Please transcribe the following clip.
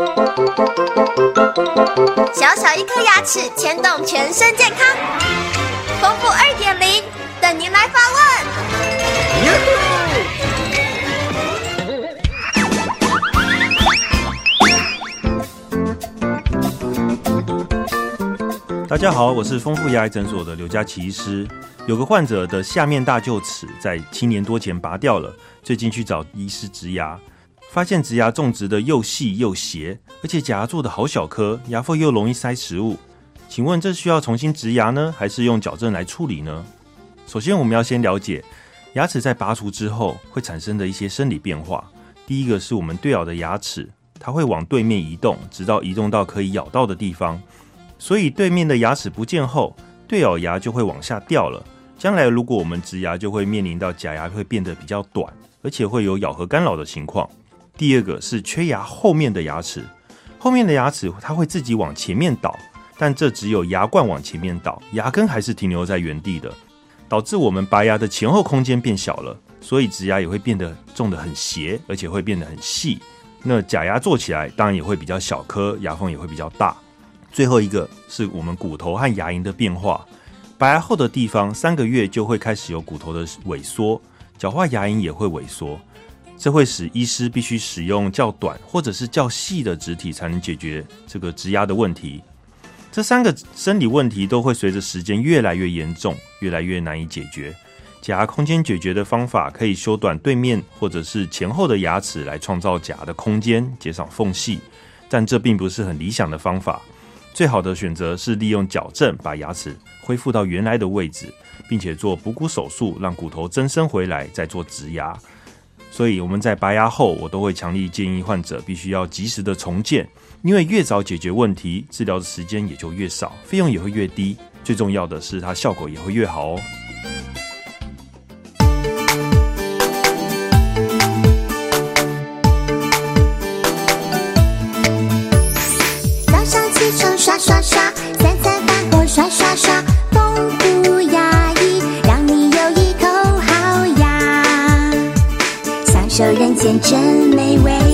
小小一颗牙齿牵动全身健康，丰富二点零等您来发问。大家好，我是丰富牙医诊所的刘佳琪医师。有个患者的下面大臼齿在七年多前拔掉了，最近去找医师植牙。发现植牙种植的又细又斜，而且假牙做的好小颗，牙缝又容易塞食物。请问这需要重新植牙呢，还是用矫正来处理呢？首先，我们要先了解牙齿在拔除之后会产生的一些生理变化。第一个是我们对咬的牙齿，它会往对面移动，直到移动到可以咬到的地方。所以对面的牙齿不见后，对咬牙就会往下掉了。将来如果我们植牙，就会面临到假牙会变得比较短，而且会有咬合干扰的情况。第二个是缺牙后面的牙齿，后面的牙齿它会自己往前面倒，但这只有牙冠往前面倒，牙根还是停留在原地的，导致我们拔牙的前后空间变小了，所以植牙也会变得种得很斜，而且会变得很细。那假牙做起来当然也会比较小颗，牙缝也会比较大。最后一个是我们骨头和牙龈的变化，拔牙后的地方三个月就会开始有骨头的萎缩，角化牙龈也会萎缩。这会使医师必须使用较短或者是较细的植体，才能解决这个植牙的问题。这三个生理问题都会随着时间越来越严重，越来越难以解决。假牙空间解决的方法可以修短对面或者是前后的牙齿，来创造假的空间，减少缝隙。但这并不是很理想的方法。最好的选择是利用矫正，把牙齿恢复到原来的位置，并且做补骨手术，让骨头增生回来，再做植牙。所以我们在拔牙后，我都会强力建议患者必须要及时的重建，因为越早解决问题，治疗的时间也就越少，费用也会越低。最重要的是，它效果也会越好哦。早上起床刷刷刷，三餐饭后刷刷刷。人间真美味。